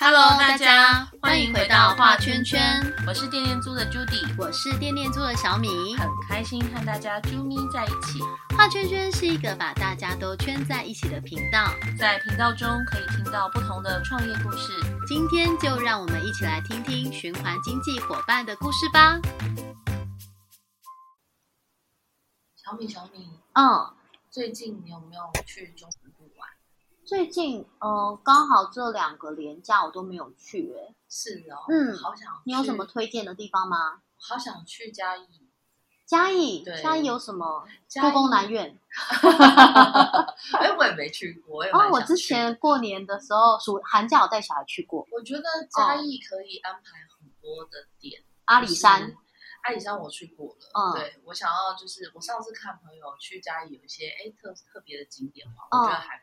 Hello，大家欢迎回到画圈圈，我是电念猪的 Judy，我是电念猪的小米，很开心和大家啾咪在一起。画圈圈是一个把大家都圈在一起的频道，在频道中可以听到不同的创业故事。今天就让我们一起来听听循环经济伙伴的故事吧。小米，小米，嗯，最近你有没有去中南部玩？最近，呃，刚好这两个连假我都没有去，哎，是哦，嗯好想。你有什么？推荐的地方吗？好想去嘉义。嘉义，对嘉义有什么？故宫南院。哎，我也没去过，我也哦，我之前过年的时候，暑寒假我带小孩去过我觉得嘉义可以安排很多的点。阿里山。阿里山我去过了，嗯对我想要就是我上次看朋友去嘉义有一些哎特特别的景点嘛，嗯我觉得还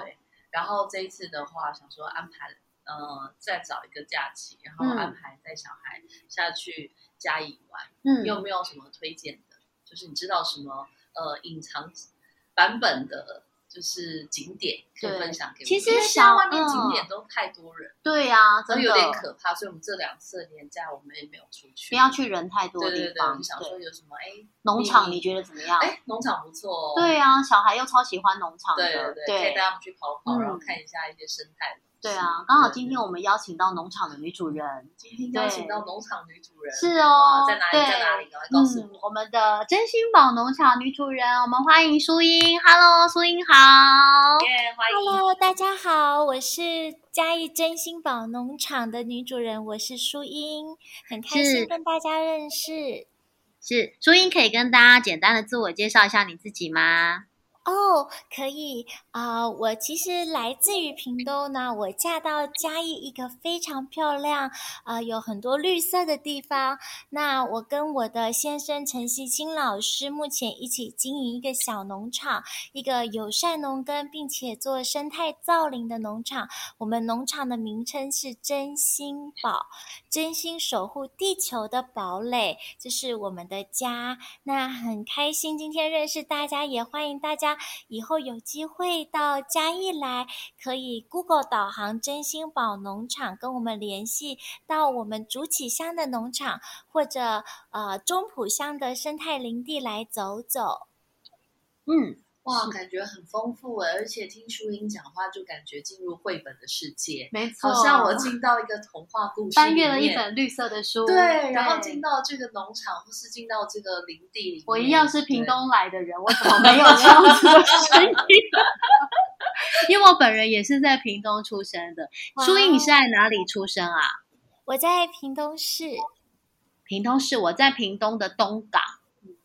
对，然后这一次的话，想说安排呃再找一个假期，然后嗯安排带小孩下去嘉义玩。嗯你有没有什么推荐的？就是你知道什么呃隐藏版本的，就是景点可以分享给我？其实因为现在小外面嗯景点都太多人，对呀、真的有点可怕，所以我们这两次年假我们也没有出去，不要去人太多的地方。就想说，有什么哎农场你你觉得怎么样？哎农场不错哦，对啊，小孩又超喜欢农场的。对对对，可以带他们去跑跑，嗯然后看一下一些生态。对啊，刚好今天我们邀请到农场的女主人。今天邀请到农场女主人，是哦在哪里？在哪里？赶快告诉嗯，我。我们的真心宝农场女主人，我们欢迎淑英。Hello，淑英好。耶，欢迎。Hello，大家好，我是嘉义真心宝农场的女主人，我是淑英，很开心跟大家认识。是淑英，可以跟大家简单的自我介绍一下你自己吗？哦，可以啊、我其实来自于屏东呢，我嫁到嘉义一个非常漂亮啊、有很多绿色的地方。那我跟我的先生陈锡清老师目前一起经营一个小农场，一个友善农耕并且做生态造林的农场。我们农场的名称是真心宝，真心守护地球的堡垒，这是我们的家。那很开心今天认识大家，也欢迎大家以后有机会到嘉义来，可以 Google 导航真心宝农场跟我们联系，到我们竹崎乡的农场或者呃中埔乡的生态林地来走走。嗯，哇，感觉很丰富哎，而且听淑英讲话就感觉进入绘本的世界，没错，好像我进到一个童话故事，翻阅了一。本绿色的书。对，然后进到这个农场，或是进到这个林地里。我一样是屏对东来的人，我怎么没有这样子的声音？因为我本人也是在屏东出生的。哇淑英，你是在哪里出生啊？我在屏东市，屏东市，我在屏东的东港，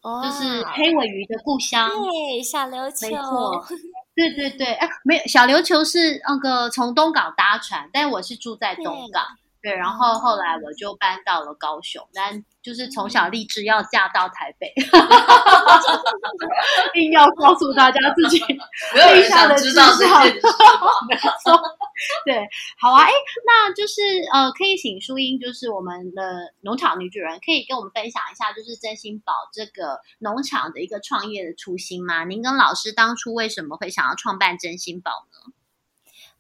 哦，就是黑尾鱼的故乡。对小琉球，没错。对对对，哎，没有小琉球是那个从东港搭船，但我是住在东港。对，然后后来我就搬到了高雄，但就是从小立志要嫁到台北，硬要告诉大家自己没有人想知道这件事吗？对，好啊，哎，那就是呃，可以请淑英，就是我们的农场女主人，可以跟我们分享一下，就是真心宝这个农场的一个创业的初心吗？您跟老师当初为什么会想要创办真心宝呢？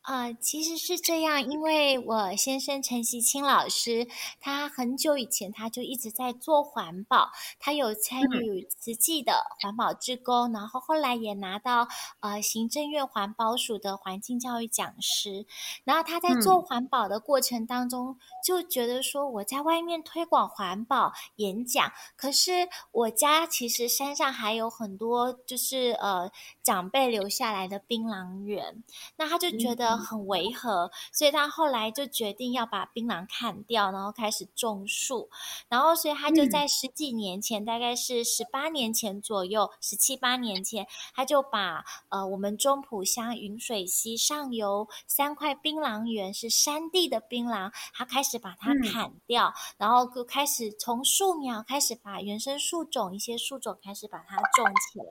呃，其实是这样，因为我先生陈锡清老师，他很久以前他就一直在做环保，他有参与慈济的环保志工，然后后来也拿到呃行政院环保署的环境教育讲师。然后他在做环保的过程当中，就觉得说我在外面推广环保演讲，可是我家其实山上还有很多就是呃长辈留下来的槟榔园。那他就觉得很违和，所以他后来就决定要把槟榔砍掉，然后开始种树。然后，所以他就在十几年前，大概是十八年前左右，十七八年前，他就把呃我们中埔乡云水溪上游三块槟榔园是山地的槟榔，他开始把它嗯砍掉，然后就开始从树苗开始把原生树种一些树种开始把它种起来。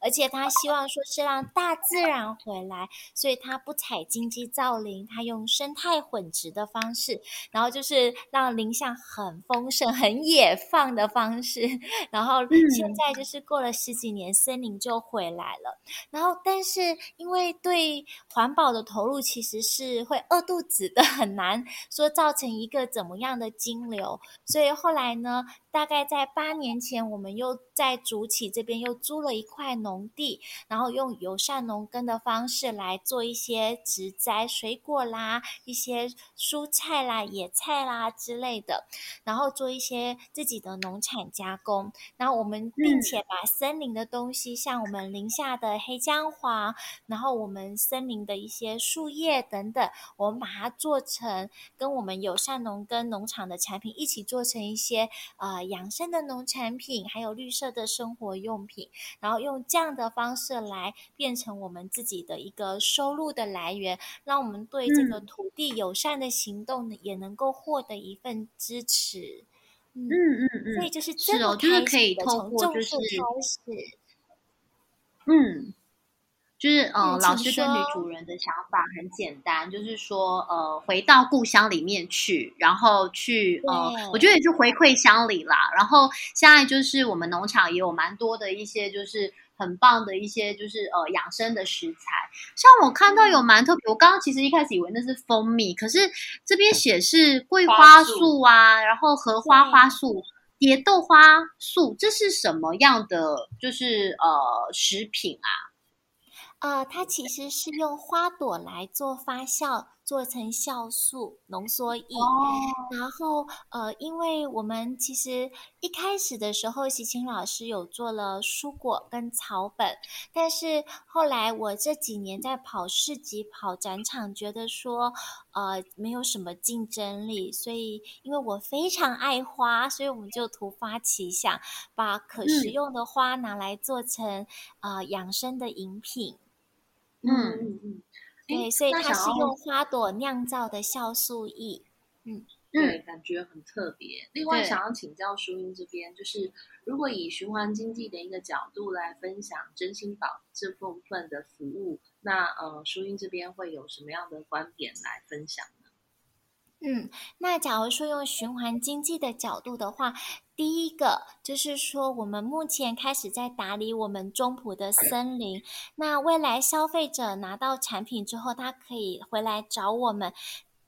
而且他希望说是让大自然回来，所以他不采经济造林，他用生态混植的方式，然后就是让林相很丰盛、很野放的方式。然后现在就是过了十几年，森林就回来了。然后，但是因为对环保的投入其实是会饿肚子的，很难说造成一个怎么样的金流，所以后来呢？大概在八年前，我们又在竹崎这边又租了一块农地，然后用友善农耕的方式来做一些植栽、水果啦、一些蔬菜啦、野菜啦之类的，然后做一些自己的农产加工。然后我们并且把森林的东西，像我们林下的黑姜黄，然后我们森林的一些树叶等等，我们把它做成跟我们友善农耕农场的产品一起做成一些呃。养生的农产品，还有绿色的生活用品，然后用这样的方式来变成我们自己的一个收入的来源，让我们对这个土地友善的行动呢也能够获得一份支持。嗯嗯嗯，所以就是是哦，就是可以透过就是嗯。就是呃，老师跟女主人的想法很简单，就是说呃，回到故乡里面去，然后去呃，我觉得也是回馈乡里啦。然后现在就是我们农场也有蛮多的一些，就是很棒的一些，就是呃养生的食材。像我看到有蛮特别，我刚刚其实一开始以为那是蜂蜜，可是这边写是桂花素啊，然后荷花花素、蝶豆花素，这是什么样的就是呃食品啊？呃，它其实是用花朵来做发酵，做成酵素浓缩液。然后，呃，因为我们其实一开始的时候，习琴老师有做了蔬果跟草本，但是后来我这几年在跑市集、跑展场，觉得说，呃，没有什么竞争力，所以因为我非常爱花，所以我们就突发奇想，把可食用的花拿来做成呃养生的饮品。嗯嗯嗯，对，所以它是用花朵酿造的酵素液，嗯，对，感觉很特别。另外，想要请教淑英这边，就是如果以循环经济的一个角度来分享真心宝这部分的服务，那呃，淑英这边会有什么样的观点来分享？嗯，那假如说用循环经济的角度的话，第一个就是说，我们目前开始在打理我们中埔的森林。那未来消费者拿到产品之后，他可以回来找我们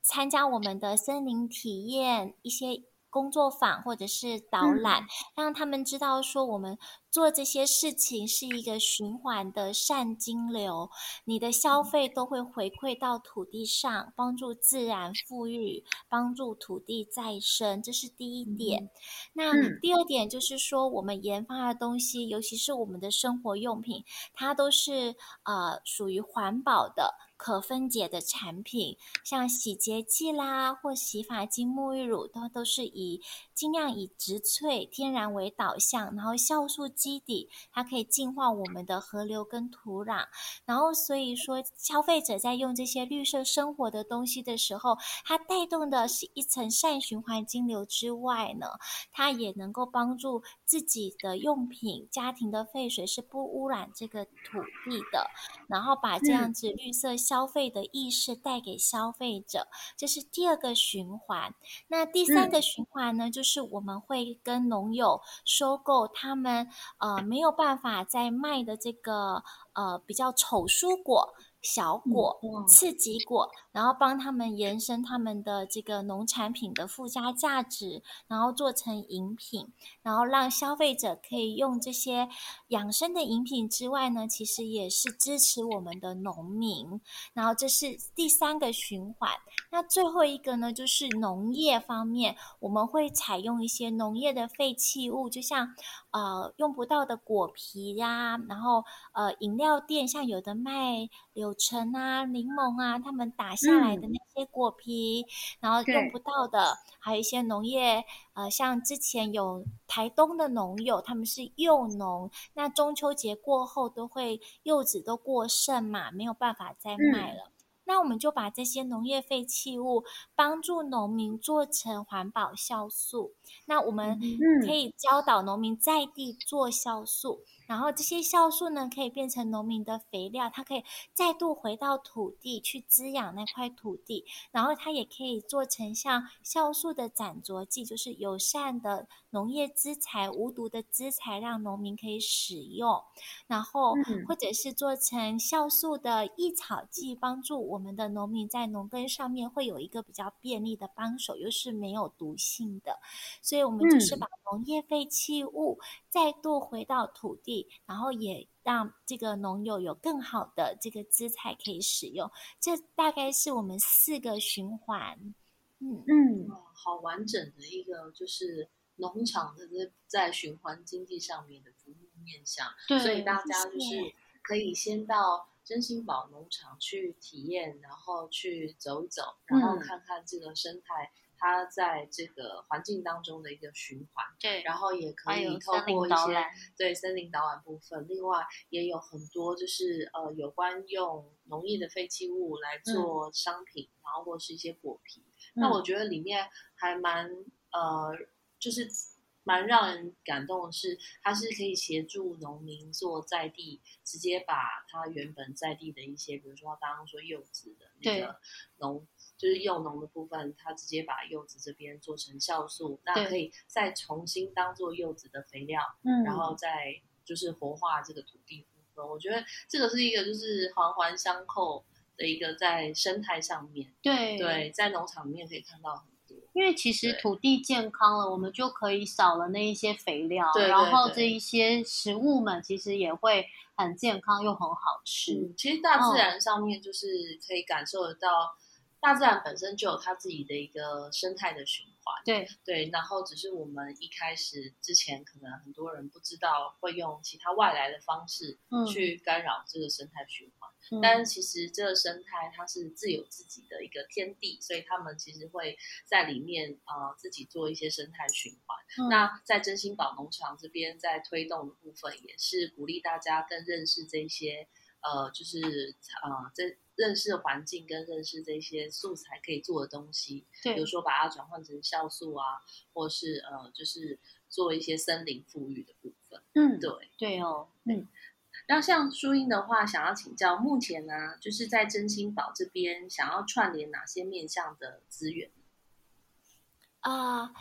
参加我们的森林体验一些。工作坊或者是导览，让他们知道说我们做这些事情是一个循环的善金流，你的消费都会回馈到土地上，帮助自然富裕，帮助土地再生，这是第一点。那第二点就是说，我们研发的东西，尤其是我们的生活用品，它都是呃属于环保的。可分解的产品，像洗洁剂啦，或洗发精、沐浴乳，都都是以尽量以植萃、天然为导向，然后酵素基底，它可以净化我们的河流跟土壤。然后，所以说消费者在用这些绿色生活的东西的时候，它带动的是一层善循环金流之外呢，它也能够帮助自己的用品、家庭的废水是不污染这个土地的，然后把这样子绿色消消费的意识带给消费者，这是第二个循环。那第三个循环呢？就是我们会跟农友收购他们呃没有办法再卖的这个呃比较丑蔬果。小果、刺激果，然后帮他们延伸他们的这个农产品的附加价值，然后做成饮品，然后让消费者可以用这些养生的饮品之外呢，其实也是支持我们的农民。然后这是第三个循环。那最后一个呢，就是农业方面，我们会采用一些农业的废弃物，就像呃用不到的果皮呀，然后呃饮料店像有的卖柳。橙啊，柠檬啊，他们打下来的那些果皮，然后用不到的，还有一些农业，呃，像之前有台东的农友，他们是幼农，那中秋节过后都会柚子都过剩嘛，没有办法再卖了，那我们就把这些农业废弃物帮助农民做成环保酵素，那我们可以教导农民在地做酵素。然后这些酵素呢，可以变成农民的肥料，它可以再度回到土地去滋养那块土地，然后它也可以做成像酵素的斩着剂，就是友善的农业资材、无毒的资材，让农民可以使用。然后或者是做成酵素的抑草剂，帮助我们的农民在农耕上面会有一个比较便利的帮手，又是没有毒性的。所以，我们就是把农业废弃物再度回到土地，然后也让这个农友有更好的这个资材可以使用。这大概是我们四个循环。嗯嗯，好完整的一个就是农场的在在循环经济上面的服务面向。所以大家就是可以先到真心宝农场去体验，然后去走一走，然后看看这个生态。它在这个环境当中的一个循环，对，然后也可以透过一些对森林导览部分，另外也有很多就是呃有关用农业的废弃物来做商品，然后或是一些果皮。那我觉得里面还蛮呃，就是蛮让人感动的是，它是可以协助农民做在地，直接把它原本在地的一些，比如说刚刚说柚子的那个农。就是幼农的部分，它直接把柚子这边做成酵素，那可以再重新当做柚子的肥料，嗯，然后再就是活化这个土地部分。我觉得这个是一个就是环环相扣的一个在生态上面，对对，在农场里面可以看到很多。因为其实土地健康了，我们就可以少了那一些肥料，然后这一些食物们其实也会很健康又很好吃。其实大自然上面就是可以感受得到。大自然本身就有它自己的一个生态的循环，对对，然后只是我们一开始之前可能很多人不知道会用其他外来的方式去干扰这个生态循环，但是其实这个生态它是自有自己的一个天地，所以他们其实会在里面啊自己做一些生态循环。那在真心宝农场这边在推动的部分，也是鼓励大家更认识这些呃，就是啊这。认识环境跟认识这些素材可以做的东西，对，比如说把它转换成酵素啊，或是呃，就是做一些森林富裕的部分。嗯，对，对哦，嗯。那像淑英的话，想要请教，目前呢，就是在真心宝这边想要串联哪些面向的资源？啊，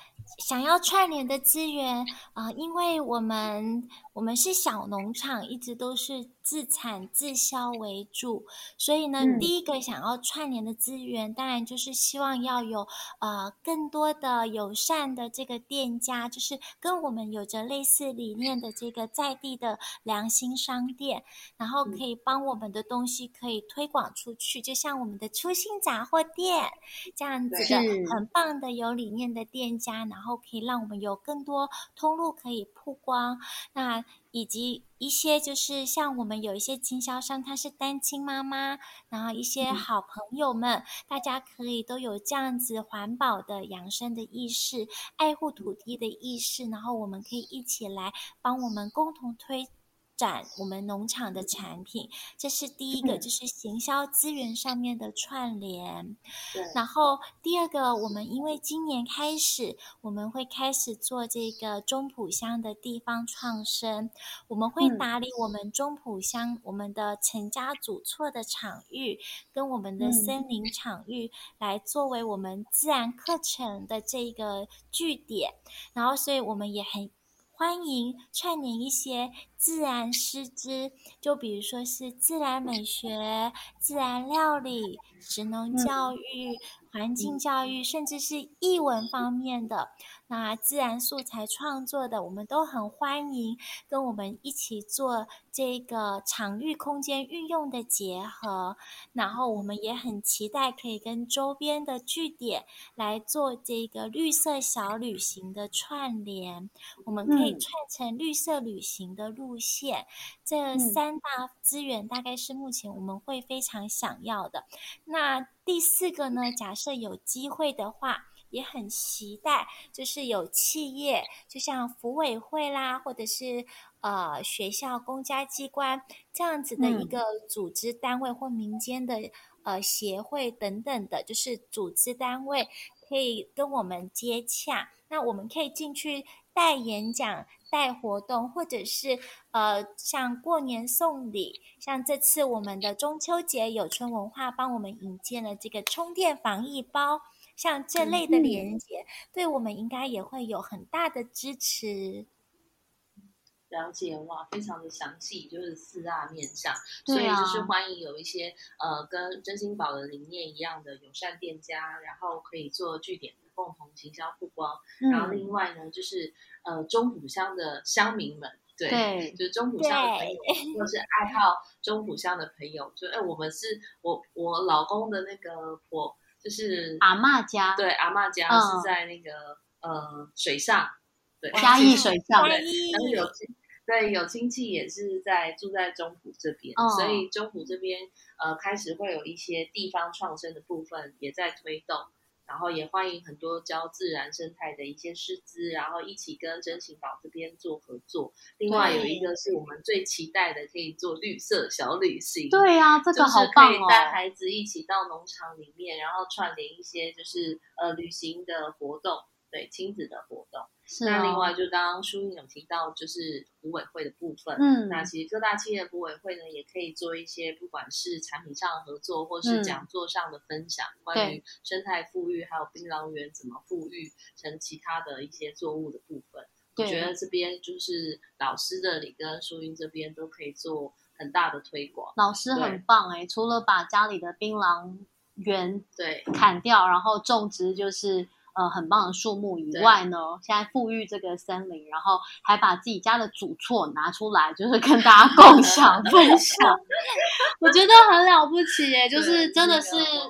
想要串联的资源啊，因为我们我们是小农场，一直都是。自产自销为主，所以呢，第一个想要串联的资源，当然就是希望要有呃更多的友善的这个店家，就是跟我们有着类似理念的这个在地的良心商店，然后可以帮我们的东西可以推广出去，就像我们的初心杂货店这样子的很棒的有理念的店家，然后可以让我们有更多通路可以曝光。那以及一些就是像我们有一些经销商，他是单亲妈妈，然后一些好朋友们，大家可以都有这样子环保的养生的意识，爱护土地的意识，然后我们可以一起来帮我们共同推。展我们农场的产品，这是第一个，就是行销资源上面的串联。然后第二个，我们因为今年开始，我们会开始做这个中埔乡的地方创生，我们会打理我们中埔乡我们的陈家祖厝的场域，跟我们的森林场域，来作为我们自然课程的这个据点。然后，所以我们也很。欢迎串联一些自然师资，就比如说是自然美学、自然料理、职能教育。环境教育，甚至是译文方面的，那自然素材创作的，我们都很欢迎跟我们一起做这个场域空间运用的结合。然后我们也很期待可以跟周边的据点来做这个绿色小旅行的串联。我们可以串成绿色旅行的路线。这三大资源大概是目前我们会非常想要的。那第四个呢？假设有机会的话，也很期待，就是有企业，就像服委会啦，或者是呃学校、公家机关这样子的一个组织单位或民间的呃协会等等的，就是组织单位可以跟我们接洽，那我们可以进去带演讲。带活动，或者是呃像过年送礼，像这次我们的中秋节有春文化帮我们引荐了这个充电防疫包，像这类的连接，对我们应该也会有很大的支持。了解哇，非常的详细，就是四大面向，所以就是欢迎有一些呃跟真心宝的理念一样的友善店家，然后可以做据点的共同行销曝光。然后另外呢，就是呃中埔乡的乡民们，对，就是中埔乡的朋友，或是爱好中埔乡的朋友，就哎，我们是我我老公的那个婆，就是阿妈家，对，阿妈家是在那个呃水上，对，嘉义水上，对，然后有。对，有亲戚也是在住在中埔这边，所以中埔这边呃开始会有一些地方创生的部分也在推动，然后也欢迎很多教自然生态的一些师资，然后一起跟真情宝这边做合作。另外有一个是我们最期待的，可以做绿色小旅行。对呀，这个好棒哦！带孩子一起到农场里面，然后串联一些就是呃旅行的活动。对亲子的活动，那另外就刚刚书英有提到，就是股委会的部分。嗯，那其实各大企业股委会呢，也可以做一些不管是产品上的合作，或是讲座上的分享，关于生态富裕，还有槟榔园怎么富裕成其他的一些作物的部分。我觉得这边就是老师这里跟书英这边都可以做很大的推广。老师很棒哎，除了把家里的槟榔园对砍掉，然后种植就是。呃，很棒的树木以外呢，现在富裕这个森林，然后还把自己家的主错拿出来，就是跟大家共享 分享，我觉得很了不起耶！就是真的是嗯，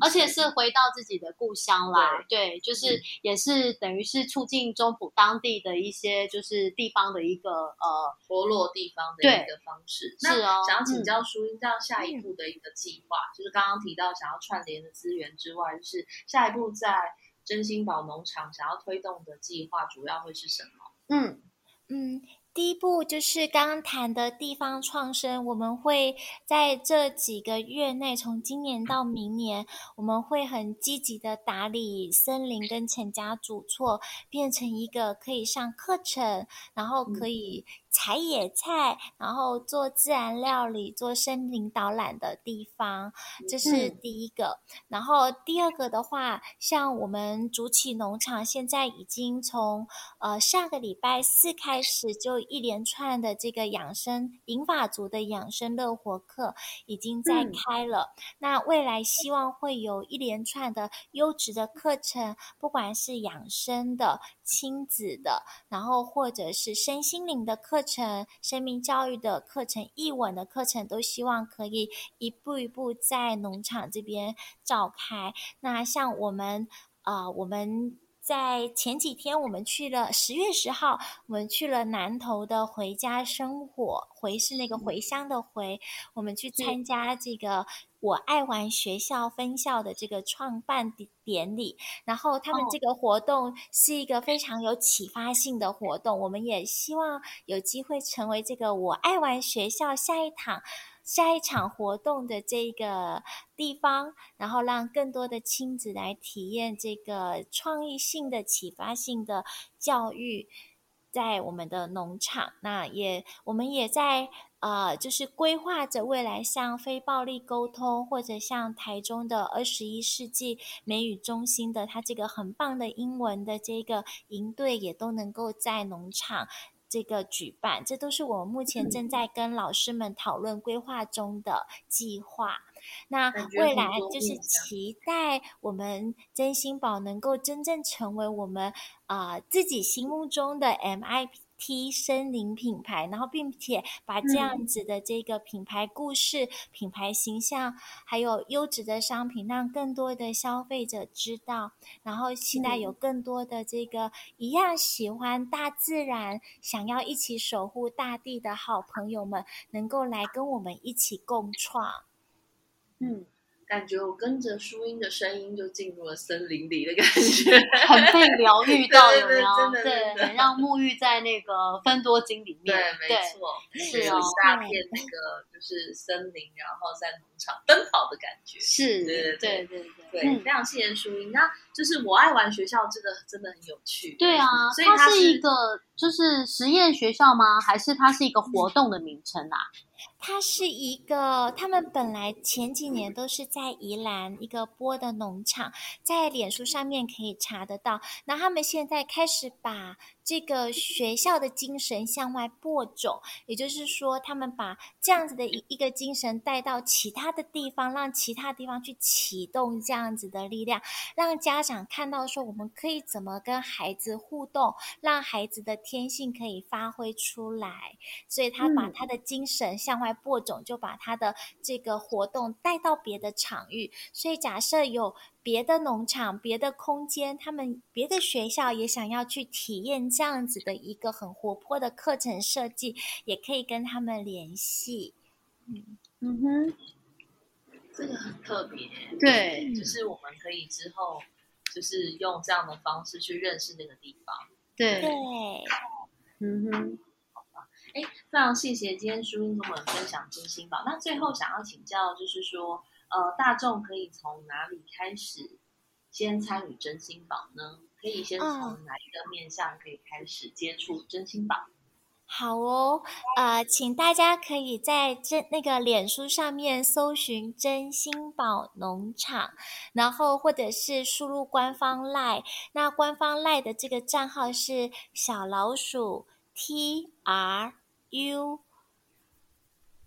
而且是回到自己的故乡来，对，就是也是等于是促进中埔当地的一些就是地方的一个呃活络地方的一个方式。是哦，想要请教淑英，这样下一步的一个计划，就是刚刚提到想要串联的资源之外，就是下一步在。真心宝农场想要推动的计划主要会是什么？嗯嗯，第一步就是刚刚谈的地方创生，我们会在这几个月内，从今年到明年，我们会很积极的打理森林跟陈家主厝，变成一个可以上课程，然后可以。采野菜，然后做自然料理、做森林导览的地方，这是第一个。然后第二个的话，像我们竹起农场现在已经从呃上个礼拜四开始，就一连串的这个养生银发族的养生乐活课已经在开了。那未来希望会有一连串的优质的课程，不管是养生的、亲子的，然后或者是身心灵的课。程生命教育的课程、译文的课程，都希望可以一步一步在农场这边召开。那像我们，呃，我们在前几天我们去了十月十号，我们去了南投的回家生活，回是那个回乡的回，我们去参加这个。我爱玩学校分校的这个创办典礼，然后他们这个活动是一个非常有启发性的活动，我们也希望有机会成为这个我爱玩学校下一场下一场活动的这个地方，然后让更多的亲子来体验这个创意性的启发性的教育，在我们的农场，那也我们也在。呃，就是规划着未来，像非暴力沟通，或者像台中的二十一世纪美语中心的，它这个很棒的英文的这个营队，也都能够在农场这个举办。这都是我目前正在跟老师们讨论规划中的计划。那未来就是期待我们真心宝能够真正成为我们啊自己心目中的 MIP。T 森林品牌，然后并且把这样子的这个品牌故事、品牌形象，还有优质的商品，让更多的消费者知道。然后期待有更多的这个一样喜欢大自然、想要一起守护大地的好朋友们，能够来跟我们一起共创。嗯。感觉我跟着淑英的声音就进入了森林里的感觉，很被疗愈到，对有没有？对很让沐浴在那个芬多精里面。对，没错，是一大片那个就是森林，然后在农场奔跑的感觉。是，对对对对非常谢谢淑英。那就是我爱玩学校，这个真的很有趣。对啊，所以它是它是一个就是实验学校吗？还是它是一个活动的名称啊？它是一个，他们本来前几年都是在宜兰一个播的农场，在脸书上面可以查得到。那他们现在开始把这个学校的精神向外播种，也就是说，他们把这样子的一一个精神带到其他的地方，让其他地方去启动这样子的力量，让家长看到说，我们可以怎么跟孩子互动，让孩子的天性可以发挥出来。所以他把嗯他的精神向外播种，就把他的这个活动带到别的场域。所以假设有别的农场、别的空间，他们别的学校也想要去体验这样子的一个很活泼的课程设计，也可以跟他们联系。嗯哼，这个很特别，对就是我们可以之后就是用这样的方式去认识那个地方。对，对，嗯哼，哎，非常谢谢今天淑英跟我们分享真心宝。那最后想要请教，就是说，呃，大众可以从哪里开始先参与真心宝呢？可以先从哪一个面向可以开始接触真心宝？好哦，呃，请大家可以在这那个脸书上面搜寻“真心宝农场”，然后或者是输入官方 line，那官方 line 的这个账号是小老鼠 T R U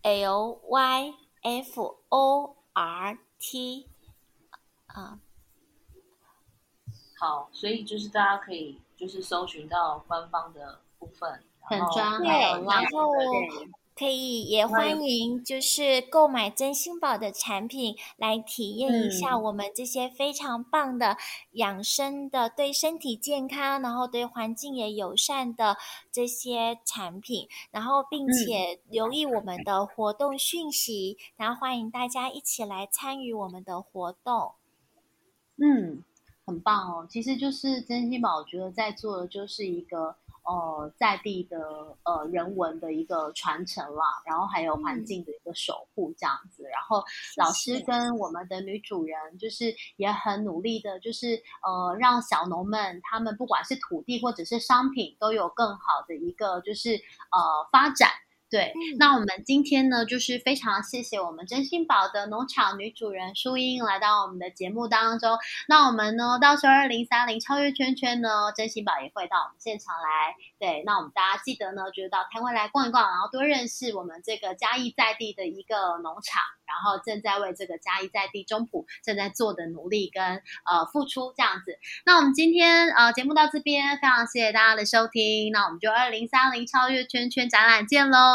L Y F O R T 啊，好，所以就是大家可以就是搜寻到官方的部分，粉然后对，然后对可以也欢迎，就是购买真心宝的产品来体验一下嗯我们这些非常棒的养生的、对身体健康，然后对环境也友善的这些产品，然后并且留意我们的活动讯息，然后欢迎大家一起来参与我们的活动。嗯，很棒哦。其实就是真心宝，我觉得在做的就是一个呃在地的呃人文的一个传承啦，然后还有环境的一个守护这样子。然后老师跟我们的女主人就是也很努力的，就是呃让小农们他们不管是土地或者是商品都有更好的一个就是呃发展。对，嗯那我们今天呢，就是非常谢谢我们真心宝的农场女主人淑英来到我们的节目当中。那我们呢，到时候二零三零超越圈圈呢，真心宝也会到我们现场来。对，那我们大家记得呢，就是到摊位来逛一逛，然后多认识我们这个嘉义在地的一个农场，然后正在为这个嘉义在地中埔正在做的努力跟呃付出这样子。那我们今天呃节目到这边，非常谢谢大家的收听，那我们就二零三零超越圈圈展览见喽，